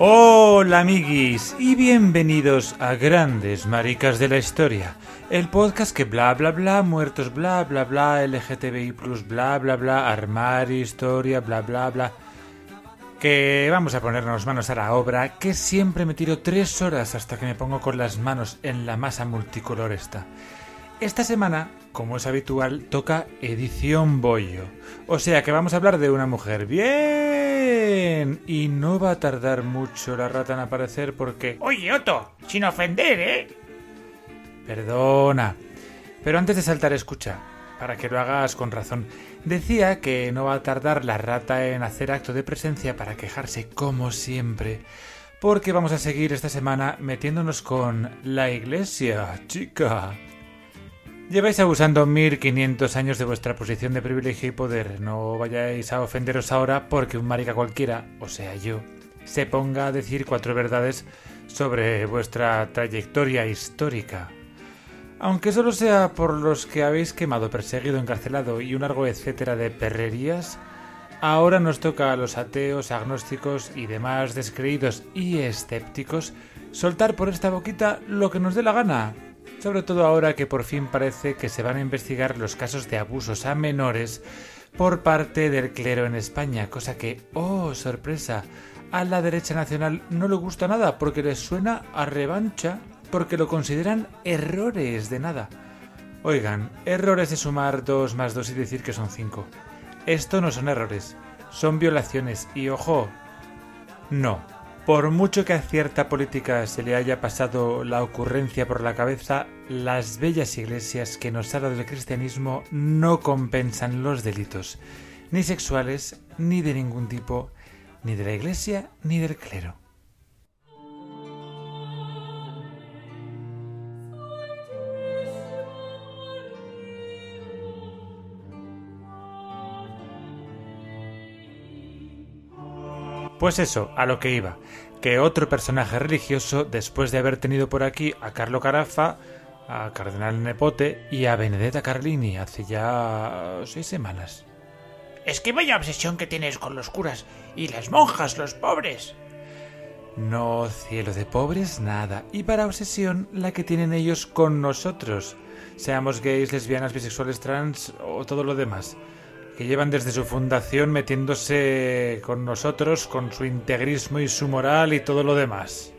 Hola amiguis y bienvenidos a Grandes Maricas de la Historia, el podcast que bla bla bla, muertos bla bla bla, LGTBI plus bla bla bla, armario, historia, bla bla bla. Que vamos a ponernos manos a la obra, que siempre me tiro tres horas hasta que me pongo con las manos en la masa multicolor esta. Esta semana, como es habitual, toca edición bollo. O sea que vamos a hablar de una mujer bien. Y no va a tardar mucho la rata en aparecer porque... Oye, Otto, sin ofender, ¿eh? Perdona. Pero antes de saltar, escucha, para que lo hagas con razón. Decía que no va a tardar la rata en hacer acto de presencia para quejarse como siempre. Porque vamos a seguir esta semana metiéndonos con la iglesia, chica. Lleváis abusando 1500 años de vuestra posición de privilegio y poder. No vayáis a ofenderos ahora porque un marica cualquiera, o sea yo, se ponga a decir cuatro verdades sobre vuestra trayectoria histórica. Aunque solo sea por los que habéis quemado, perseguido, encarcelado y un largo etcétera de perrerías, ahora nos toca a los ateos, agnósticos y demás descreídos y escépticos soltar por esta boquita lo que nos dé la gana, sobre todo ahora que por fin parece que se van a investigar los casos de abusos a menores por parte del clero en España, cosa que, oh, sorpresa, a la derecha nacional no le gusta nada porque les suena a revancha, porque lo consideran errores de nada. Oigan, errores de sumar 2 más 2 y decir que son 5. Esto no son errores, son violaciones y ojo, no, por mucho que a cierta política se le haya pasado la ocurrencia por la cabeza, las bellas iglesias que nos ha dado el cristianismo no compensan los delitos, ni sexuales, ni de ningún tipo, ni de la iglesia, ni del clero. Pues eso, a lo que iba, que otro personaje religioso, después de haber tenido por aquí a Carlo Carafa, a Cardenal Nepote y a Benedetta Carlini hace ya seis semanas. Es que vaya obsesión que tienes con los curas y las monjas, los pobres. No, cielo de pobres, nada. Y para obsesión, la que tienen ellos con nosotros. Seamos gays, lesbianas, bisexuales, trans o todo lo demás que llevan desde su fundación metiéndose con nosotros, con su integrismo y su moral y todo lo demás.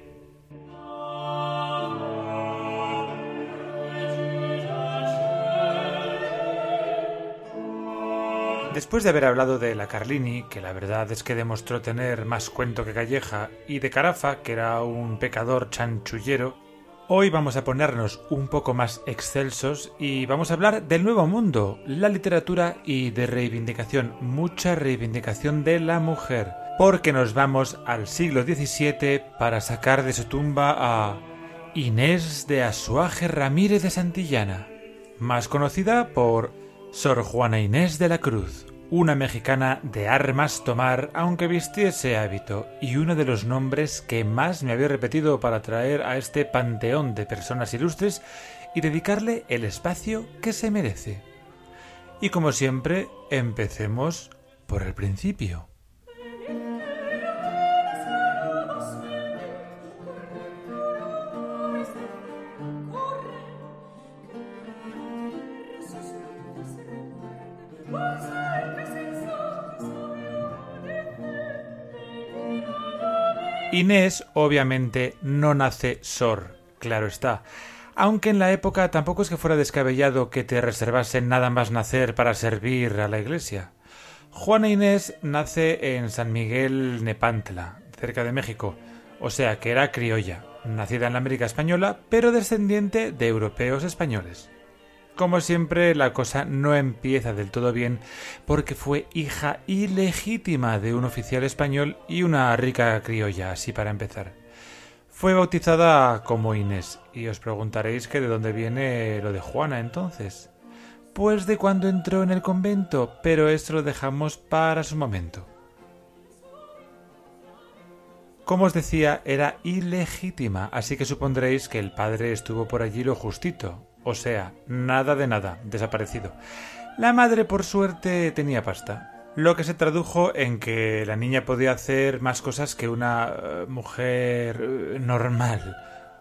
Después de haber hablado de la Carlini, que la verdad es que demostró tener más cuento que calleja, y de Carafa, que era un pecador chanchullero, Hoy vamos a ponernos un poco más excelsos y vamos a hablar del nuevo mundo, la literatura y de reivindicación, mucha reivindicación de la mujer, porque nos vamos al siglo XVII para sacar de su tumba a Inés de Asuaje Ramírez de Santillana, más conocida por Sor Juana Inés de la Cruz una mexicana de armas tomar aunque vistiese hábito, y uno de los nombres que más me había repetido para traer a este panteón de personas ilustres y dedicarle el espacio que se merece. Y como siempre, empecemos por el principio. Inés obviamente no nace Sor, claro está. Aunque en la época tampoco es que fuera descabellado que te reservasen nada más nacer para servir a la iglesia. Juana Inés nace en San Miguel Nepantla, cerca de México, o sea que era criolla, nacida en la América Española, pero descendiente de europeos españoles. Como siempre, la cosa no empieza del todo bien porque fue hija ilegítima de un oficial español y una rica criolla, así para empezar. Fue bautizada como Inés, y os preguntaréis que de dónde viene lo de Juana entonces. Pues de cuando entró en el convento, pero esto lo dejamos para su momento. Como os decía, era ilegítima, así que supondréis que el padre estuvo por allí lo justito, o sea, nada de nada, desaparecido. La madre, por suerte, tenía pasta, lo que se tradujo en que la niña podía hacer más cosas que una eh, mujer eh, normal.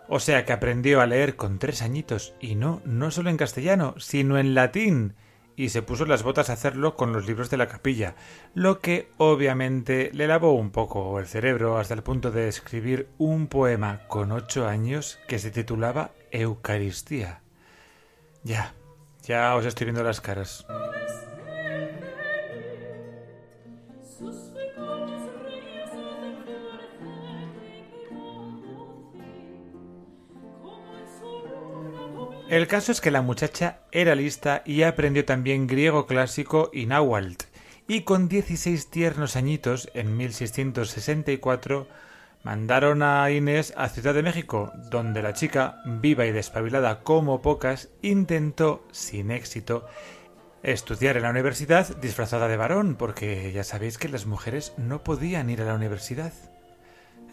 O sea que aprendió a leer con tres añitos, y no, no solo en castellano, sino en latín, y se puso las botas a hacerlo con los libros de la capilla, lo que obviamente le lavó un poco el cerebro hasta el punto de escribir un poema con ocho años que se titulaba Eucaristía. Ya, ya os estoy viendo las caras. El caso es que la muchacha era lista y aprendió también griego clásico y náhuatl, y con 16 tiernos añitos, en 1664, mandaron a Inés a Ciudad de México, donde la chica, viva y despabilada como pocas, intentó, sin éxito, estudiar en la universidad disfrazada de varón, porque ya sabéis que las mujeres no podían ir a la universidad.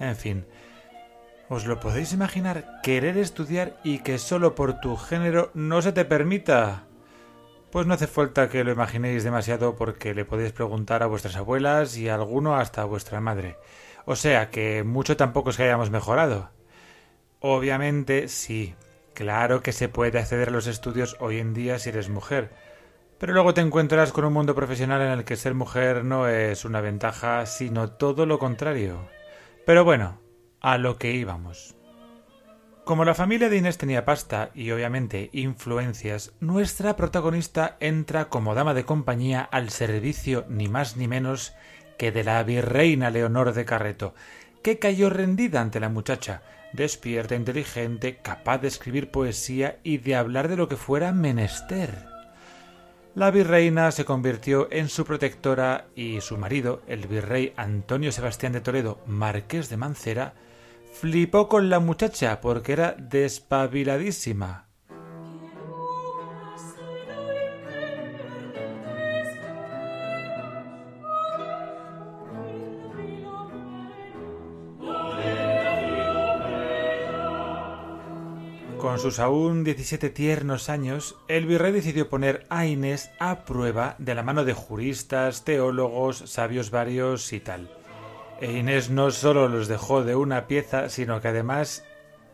En fin, ¿Os lo podéis imaginar? Querer estudiar y que solo por tu género no se te permita. Pues no hace falta que lo imaginéis demasiado porque le podéis preguntar a vuestras abuelas y a alguno hasta a vuestra madre. O sea que mucho tampoco es que hayamos mejorado. Obviamente sí, claro que se puede acceder a los estudios hoy en día si eres mujer. Pero luego te encuentras con un mundo profesional en el que ser mujer no es una ventaja, sino todo lo contrario. Pero bueno, a lo que íbamos. Como la familia de Inés tenía pasta y obviamente influencias, nuestra protagonista entra como dama de compañía al servicio ni más ni menos que de la virreina Leonor de Carreto, que cayó rendida ante la muchacha, despierta, inteligente, capaz de escribir poesía y de hablar de lo que fuera menester. La virreina se convirtió en su protectora y su marido, el virrey Antonio Sebastián de Toledo, marqués de Mancera, Flipó con la muchacha porque era despabiladísima. Con sus aún 17 tiernos años, el virrey decidió poner a Inés a prueba de la mano de juristas, teólogos, sabios varios y tal. E Inés no solo los dejó de una pieza, sino que además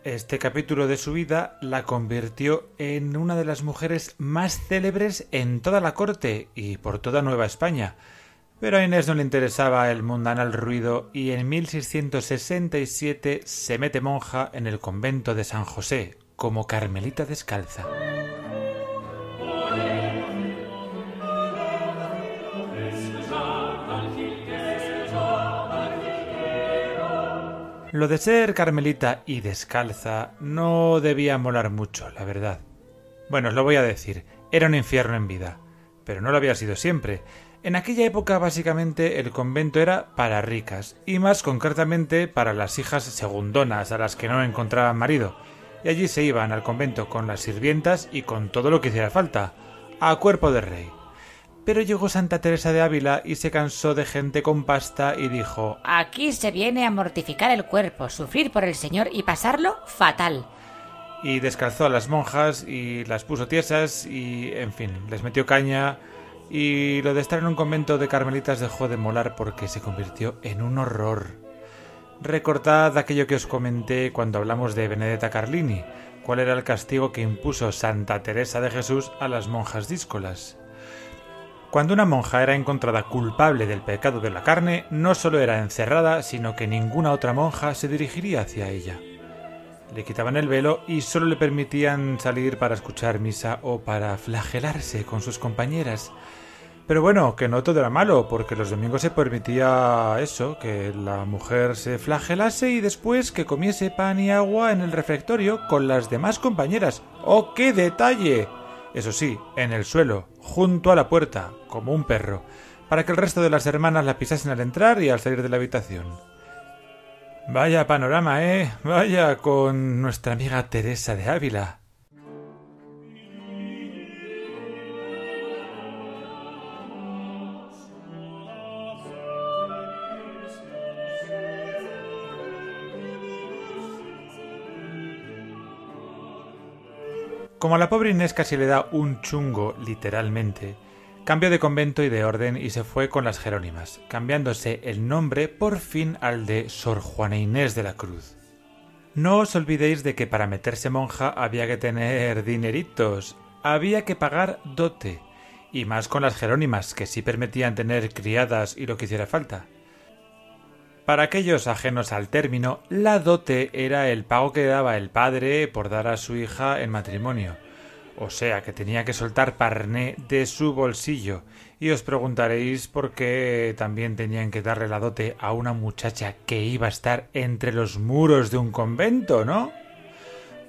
este capítulo de su vida la convirtió en una de las mujeres más célebres en toda la corte y por toda Nueva España. Pero a Inés no le interesaba el mundanal ruido y en 1667 se mete monja en el convento de San José como carmelita descalza. Lo de ser carmelita y descalza no debía molar mucho, la verdad. Bueno, os lo voy a decir, era un infierno en vida, pero no lo había sido siempre. En aquella época básicamente el convento era para ricas, y más concretamente para las hijas segundonas a las que no encontraban marido, y allí se iban al convento con las sirvientas y con todo lo que hiciera falta, a cuerpo de rey. Pero llegó Santa Teresa de Ávila y se cansó de gente con pasta y dijo Aquí se viene a mortificar el cuerpo, sufrir por el Señor y pasarlo fatal. Y descalzó a las monjas y las puso tiesas y, en fin, les metió caña y lo de estar en un convento de carmelitas dejó de molar porque se convirtió en un horror. Recordad aquello que os comenté cuando hablamos de Benedetta Carlini, cuál era el castigo que impuso Santa Teresa de Jesús a las monjas díscolas. Cuando una monja era encontrada culpable del pecado de la carne, no solo era encerrada, sino que ninguna otra monja se dirigiría hacia ella. Le quitaban el velo y solo le permitían salir para escuchar misa o para flagelarse con sus compañeras. Pero bueno, que no todo era malo, porque los domingos se permitía eso, que la mujer se flagelase y después que comiese pan y agua en el refectorio con las demás compañeras. ¡Oh, qué detalle! Eso sí, en el suelo, junto a la puerta, como un perro, para que el resto de las hermanas la pisasen al entrar y al salir de la habitación. Vaya panorama, ¿eh? Vaya con nuestra amiga Teresa de Ávila. Como a la pobre Inés casi le da un chungo, literalmente, cambió de convento y de orden y se fue con las Jerónimas, cambiándose el nombre por fin al de Sor Juana Inés de la Cruz. No os olvidéis de que para meterse monja había que tener dineritos, había que pagar dote, y más con las Jerónimas, que sí permitían tener criadas y lo que hiciera falta. Para aquellos ajenos al término, la dote era el pago que daba el padre por dar a su hija en matrimonio. O sea que tenía que soltar parné de su bolsillo. Y os preguntaréis por qué también tenían que darle la dote a una muchacha que iba a estar entre los muros de un convento, ¿no?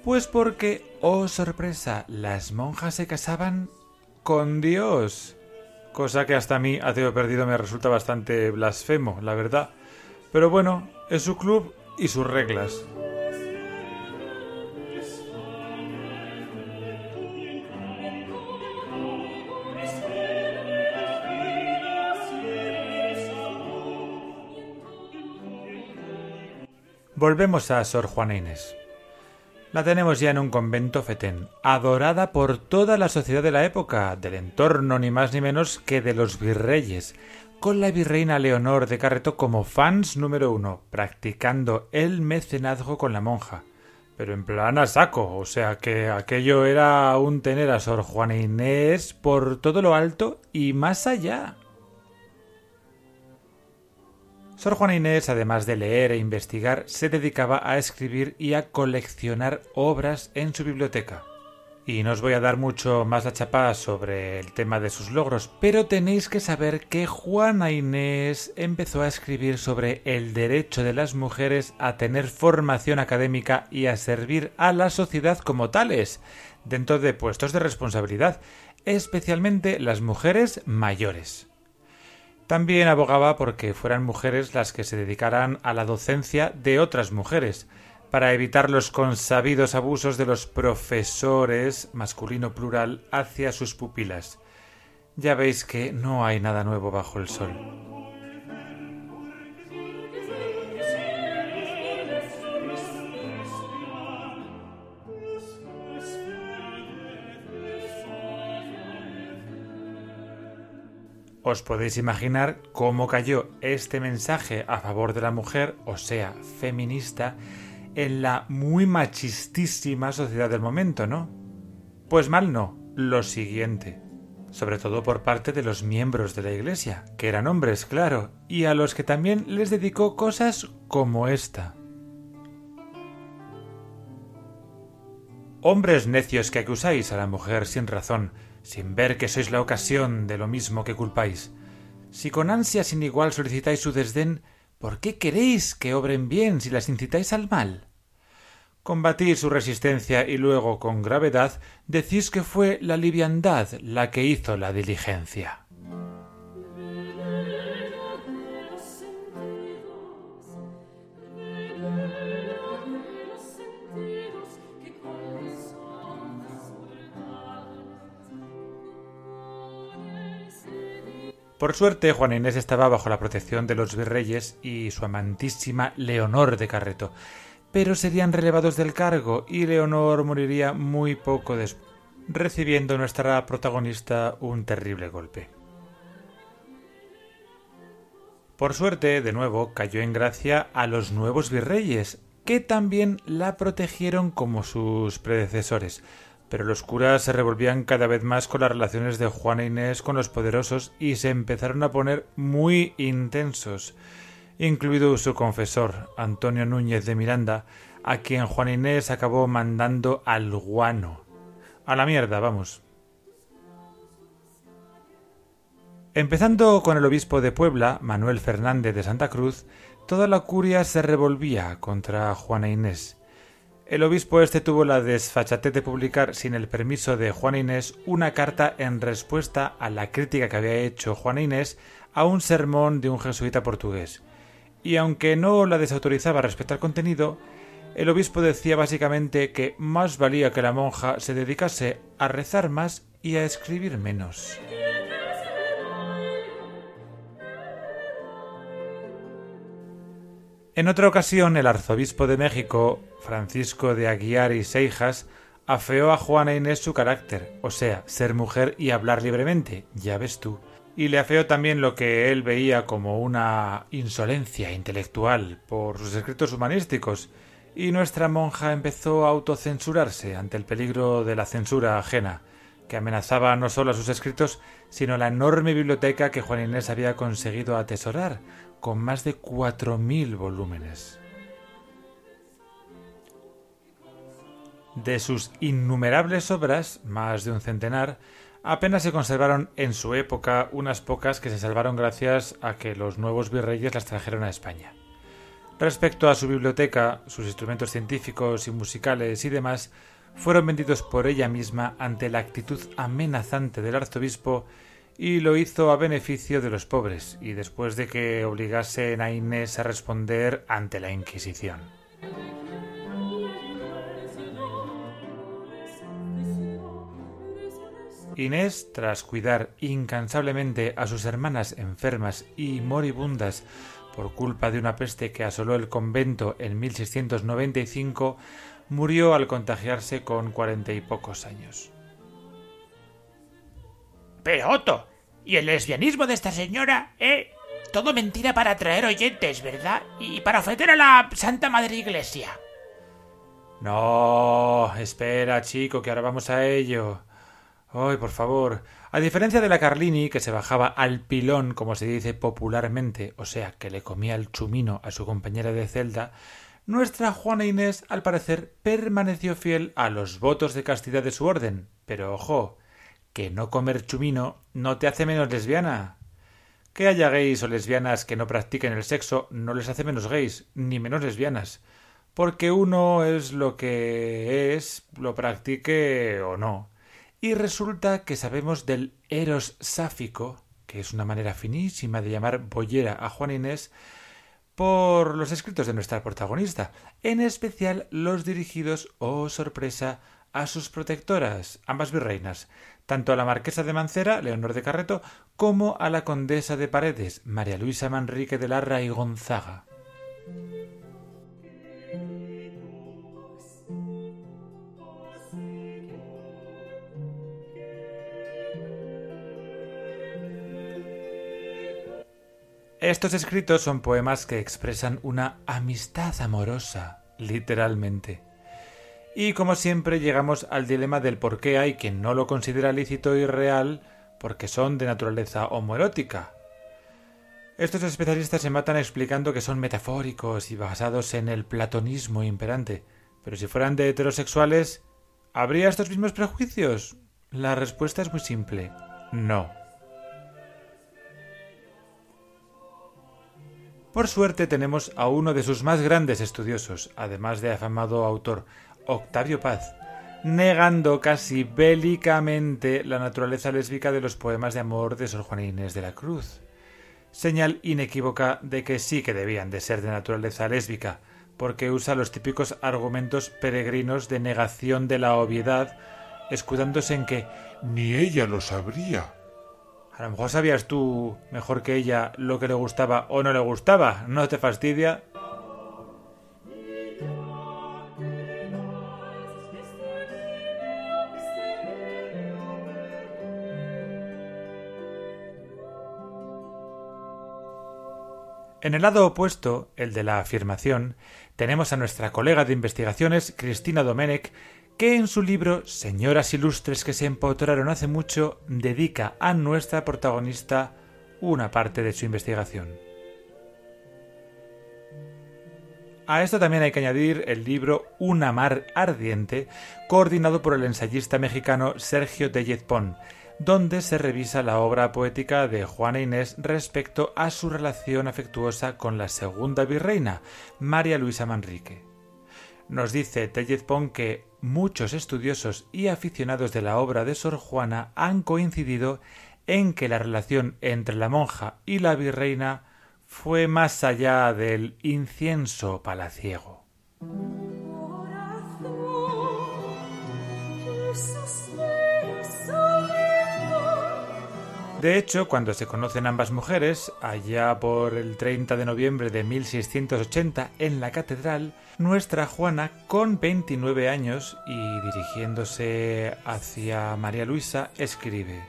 Pues porque, oh sorpresa, las monjas se casaban con Dios. Cosa que hasta a mí, ateo perdido, me resulta bastante blasfemo, la verdad. Pero bueno, es su club y sus reglas. Volvemos a Sor Juana Inés. La tenemos ya en un convento fetén, adorada por toda la sociedad de la época, del entorno ni más ni menos que de los virreyes, con la virreina Leonor de Carreto como fans número uno, practicando el mecenazgo con la monja. Pero en plan a saco, o sea que aquello era un tener a Sor Juana Inés por todo lo alto y más allá. Sor Juana Inés, además de leer e investigar, se dedicaba a escribir y a coleccionar obras en su biblioteca. Y no os voy a dar mucho más la chapa sobre el tema de sus logros, pero tenéis que saber que Juana Inés empezó a escribir sobre el derecho de las mujeres a tener formación académica y a servir a la sociedad como tales, dentro de puestos de responsabilidad, especialmente las mujeres mayores. También abogaba porque fueran mujeres las que se dedicaran a la docencia de otras mujeres, para evitar los consabidos abusos de los profesores, masculino plural, hacia sus pupilas. Ya veis que no hay nada nuevo bajo el sol. Os podéis imaginar cómo cayó este mensaje a favor de la mujer, o sea, feminista, en la muy machistísima sociedad del momento, ¿no? Pues mal no, lo siguiente. Sobre todo por parte de los miembros de la Iglesia, que eran hombres, claro, y a los que también les dedicó cosas como esta. Hombres necios que acusáis a la mujer sin razón, sin ver que sois la ocasión de lo mismo que culpáis. Si con ansia sin igual solicitáis su desdén, ¿Por qué queréis que obren bien si las incitáis al mal? Combatís su resistencia y luego, con gravedad, decís que fue la liviandad la que hizo la diligencia. Por suerte, Juana Inés estaba bajo la protección de los virreyes y su amantísima Leonor de Carreto, pero serían relevados del cargo y Leonor moriría muy poco después, recibiendo nuestra protagonista un terrible golpe. Por suerte, de nuevo, cayó en gracia a los nuevos virreyes, que también la protegieron como sus predecesores, pero los curas se revolvían cada vez más con las relaciones de Juana Inés con los poderosos y se empezaron a poner muy intensos, incluido su confesor, Antonio Núñez de Miranda, a quien Juana Inés acabó mandando al guano. A la mierda, vamos. Empezando con el obispo de Puebla, Manuel Fernández de Santa Cruz, toda la curia se revolvía contra Juana Inés. El obispo este tuvo la desfachatez de publicar sin el permiso de Juana Inés una carta en respuesta a la crítica que había hecho Juana Inés a un sermón de un jesuita portugués. Y aunque no la desautorizaba respecto al contenido, el obispo decía básicamente que más valía que la monja se dedicase a rezar más y a escribir menos. En otra ocasión, el arzobispo de México, Francisco de Aguiar y Seijas, afeó a Juana Inés su carácter, o sea, ser mujer y hablar libremente, ya ves tú, y le afeó también lo que él veía como una insolencia intelectual por sus escritos humanísticos, y nuestra monja empezó a autocensurarse ante el peligro de la censura ajena, que amenazaba no solo a sus escritos, sino a la enorme biblioteca que Juan Inés había conseguido atesorar, con más de cuatro mil volúmenes. De sus innumerables obras, más de un centenar, apenas se conservaron en su época unas pocas que se salvaron gracias a que los nuevos virreyes las trajeron a España. Respecto a su biblioteca, sus instrumentos científicos y musicales y demás fueron vendidos por ella misma ante la actitud amenazante del arzobispo y lo hizo a beneficio de los pobres y después de que obligasen a Inés a responder ante la Inquisición. Inés, tras cuidar incansablemente a sus hermanas enfermas y moribundas por culpa de una peste que asoló el convento en 1695, murió al contagiarse con cuarenta y pocos años. Pero Otto, ¿y el lesbianismo de esta señora? ¿Eh? Todo mentira para atraer oyentes, ¿verdad? Y para ofender a la Santa Madre Iglesia. No, espera, chico, que ahora vamos a ello. Ay, por favor. A diferencia de la Carlini, que se bajaba al pilón, como se dice popularmente, o sea, que le comía el chumino a su compañera de celda, nuestra Juana Inés, al parecer, permaneció fiel a los votos de castidad de su orden. Pero ojo, que no comer chumino no te hace menos lesbiana. Que haya gays o lesbianas que no practiquen el sexo no les hace menos gays, ni menos lesbianas. Porque uno es lo que es, lo practique o no. Y resulta que sabemos del eros sáfico, que es una manera finísima de llamar boyera a Juan Inés, por los escritos de nuestra protagonista, en especial los dirigidos, oh sorpresa, a sus protectoras, ambas virreinas, tanto a la marquesa de Mancera, Leonor de Carreto, como a la condesa de Paredes, María Luisa Manrique de Larra y Gonzaga. Estos escritos son poemas que expresan una amistad amorosa, literalmente. Y como siempre llegamos al dilema del por qué hay quien no lo considera lícito y real porque son de naturaleza homoerótica. Estos especialistas se matan explicando que son metafóricos y basados en el platonismo imperante. Pero si fueran de heterosexuales, ¿habría estos mismos prejuicios? La respuesta es muy simple. No. Por suerte tenemos a uno de sus más grandes estudiosos, además de afamado autor, Octavio Paz, negando casi bélicamente la naturaleza lésbica de los poemas de amor de Sor Juana Inés de la Cruz. Señal inequívoca de que sí que debían de ser de naturaleza lésbica, porque usa los típicos argumentos peregrinos de negación de la obviedad, escudándose en que ni ella lo sabría. A lo mejor sabías tú mejor que ella lo que le gustaba o no le gustaba. ¿No te fastidia? En el lado opuesto, el de la afirmación, tenemos a nuestra colega de investigaciones, Cristina Domenech, que en su libro Señoras ilustres que se empotraron hace mucho dedica a nuestra protagonista una parte de su investigación. A esto también hay que añadir el libro Una mar ardiente, coordinado por el ensayista mexicano Sergio Tellez Pon, donde se revisa la obra poética de Juana Inés respecto a su relación afectuosa con la segunda virreina, María Luisa Manrique. Nos dice Tellez que muchos estudiosos y aficionados de la obra de Sor Juana han coincidido en que la relación entre la monja y la virreina fue más allá del incienso palaciego. De hecho, cuando se conocen ambas mujeres, allá por el 30 de noviembre de 1680 en la catedral, nuestra Juana, con 29 años y dirigiéndose hacia María Luisa, escribe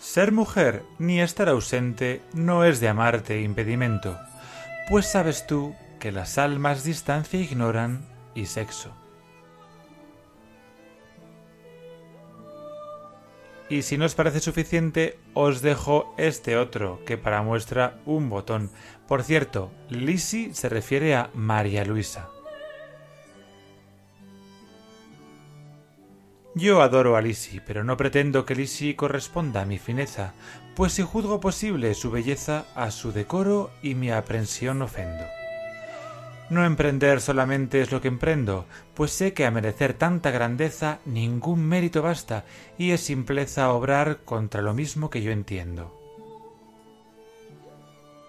Ser mujer ni estar ausente no es de amarte impedimento, pues sabes tú que las almas distancia ignoran y sexo. Y si no os parece suficiente, os dejo este otro, que para muestra un botón. Por cierto, Lisi se refiere a María Luisa. Yo adoro a Lisi, pero no pretendo que Lisi corresponda a mi fineza, pues si juzgo posible su belleza, a su decoro y mi aprensión ofendo. No emprender solamente es lo que emprendo, pues sé que a merecer tanta grandeza ningún mérito basta, y es simpleza obrar contra lo mismo que yo entiendo.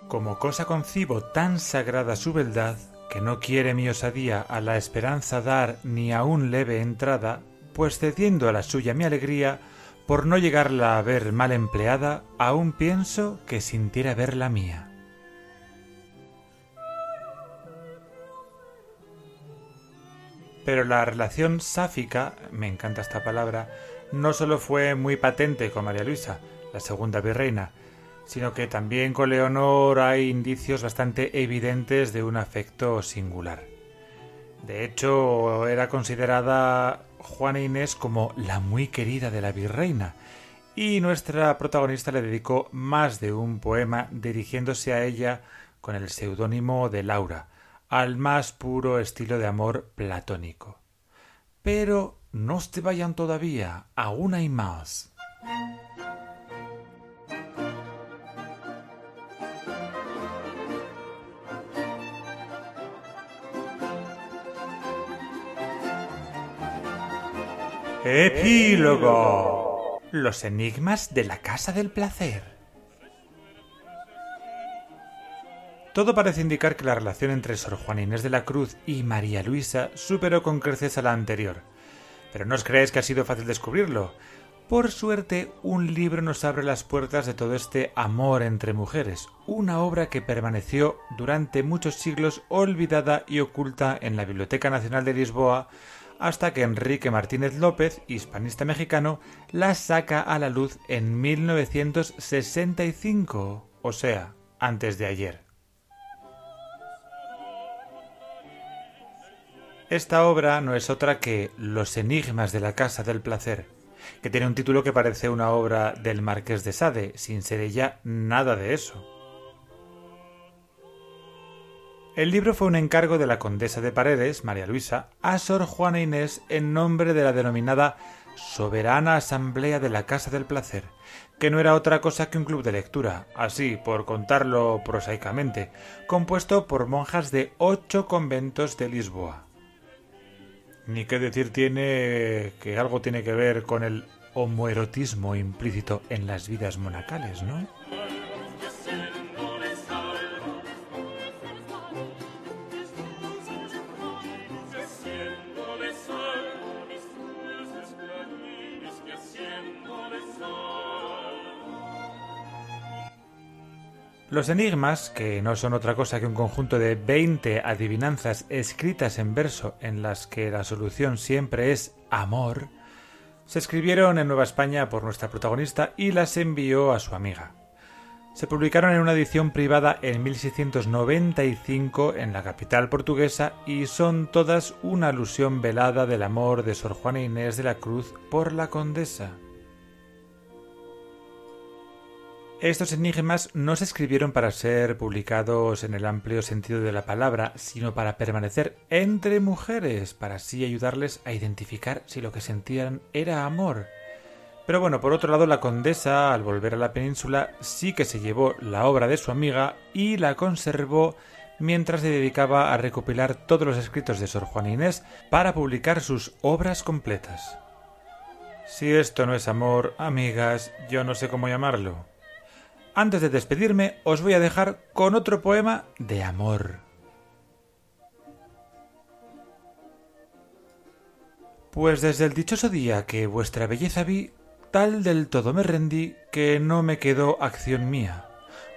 Como cosa concibo tan sagrada su beldad, que no quiere mi osadía a la esperanza dar ni aun leve entrada, pues cediendo a la suya mi alegría, por no llegarla a ver mal empleada, aún pienso que sintiera ver la mía. Pero la relación sáfica, me encanta esta palabra, no solo fue muy patente con María Luisa, la segunda virreina, sino que también con Leonor hay indicios bastante evidentes de un afecto singular. De hecho, era considerada Juana Inés como la muy querida de la virreina, y nuestra protagonista le dedicó más de un poema dirigiéndose a ella con el seudónimo de Laura, al más puro estilo de amor platónico. Pero no se vayan todavía, aún hay más. Epílogo. Los enigmas de la Casa del Placer. Todo parece indicar que la relación entre Sor Juana Inés de la Cruz y María Luisa superó con creces a la anterior. Pero no os creéis que ha sido fácil descubrirlo. Por suerte, un libro nos abre las puertas de todo este amor entre mujeres, una obra que permaneció durante muchos siglos olvidada y oculta en la Biblioteca Nacional de Lisboa, hasta que Enrique Martínez López, hispanista mexicano, la saca a la luz en 1965, o sea, antes de ayer. Esta obra no es otra que Los enigmas de la Casa del Placer, que tiene un título que parece una obra del Marqués de Sade, sin ser ella nada de eso. El libro fue un encargo de la condesa de Paredes, María Luisa, a Sor Juana Inés en nombre de la denominada Soberana Asamblea de la Casa del Placer, que no era otra cosa que un club de lectura, así por contarlo prosaicamente, compuesto por monjas de ocho conventos de Lisboa. Ni qué decir tiene que algo tiene que ver con el homoerotismo implícito en las vidas monacales, ¿no? Los enigmas, que no son otra cosa que un conjunto de 20 adivinanzas escritas en verso en las que la solución siempre es amor, se escribieron en Nueva España por nuestra protagonista y las envió a su amiga. Se publicaron en una edición privada en 1695 en la capital portuguesa y son todas una alusión velada del amor de Sor Juana Inés de la Cruz por la condesa. Estos enigmas no se escribieron para ser publicados en el amplio sentido de la palabra, sino para permanecer entre mujeres, para así ayudarles a identificar si lo que sentían era amor. Pero bueno, por otro lado, la condesa, al volver a la península, sí que se llevó la obra de su amiga y la conservó mientras se dedicaba a recopilar todos los escritos de Sor Juana Inés para publicar sus obras completas. Si esto no es amor, amigas, yo no sé cómo llamarlo. Antes de despedirme, os voy a dejar con otro poema de amor. Pues desde el dichoso día que vuestra belleza vi, tal del todo me rendí que no me quedó acción mía.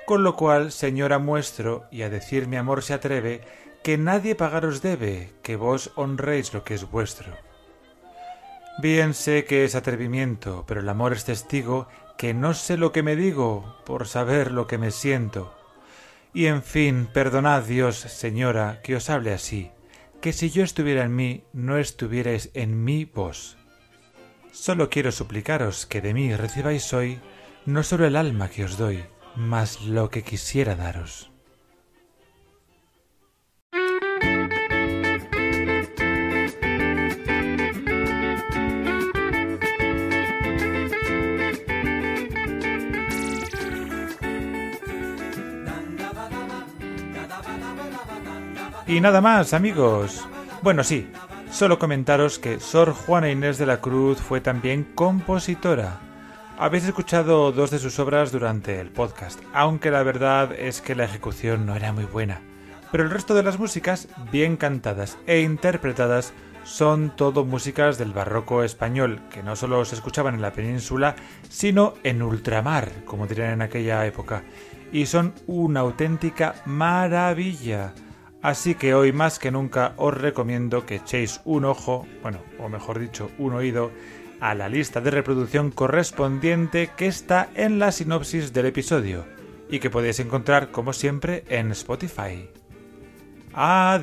Con lo cual, señora, muestro, y a decir mi amor se atreve, que nadie pagaros debe, que vos honréis lo que es vuestro. Bien sé que es atrevimiento, pero el amor es testigo que no sé lo que me digo por saber lo que me siento. Y en fin, perdonad Dios, señora, que os hable así, que si yo estuviera en mí, no estuvierais en mí vos. Solo quiero suplicaros que de mí recibáis hoy no solo el alma que os doy, mas lo que quisiera daros. Y nada más, amigos. Bueno, sí, solo comentaros que Sor Juana Inés de la Cruz fue también compositora. Habéis escuchado dos de sus obras durante el podcast, aunque la verdad es que la ejecución no era muy buena. Pero el resto de las músicas, bien cantadas e interpretadas, son todo músicas del barroco español, que no solo se escuchaban en la península, sino en ultramar, como dirían en aquella época, y son una auténtica maravilla. Así que hoy más que nunca os recomiendo que echéis un ojo, bueno, o mejor dicho, un oído, a la lista de reproducción correspondiente que está en la sinopsis del episodio y que podéis encontrar como siempre en Spotify. Adiós.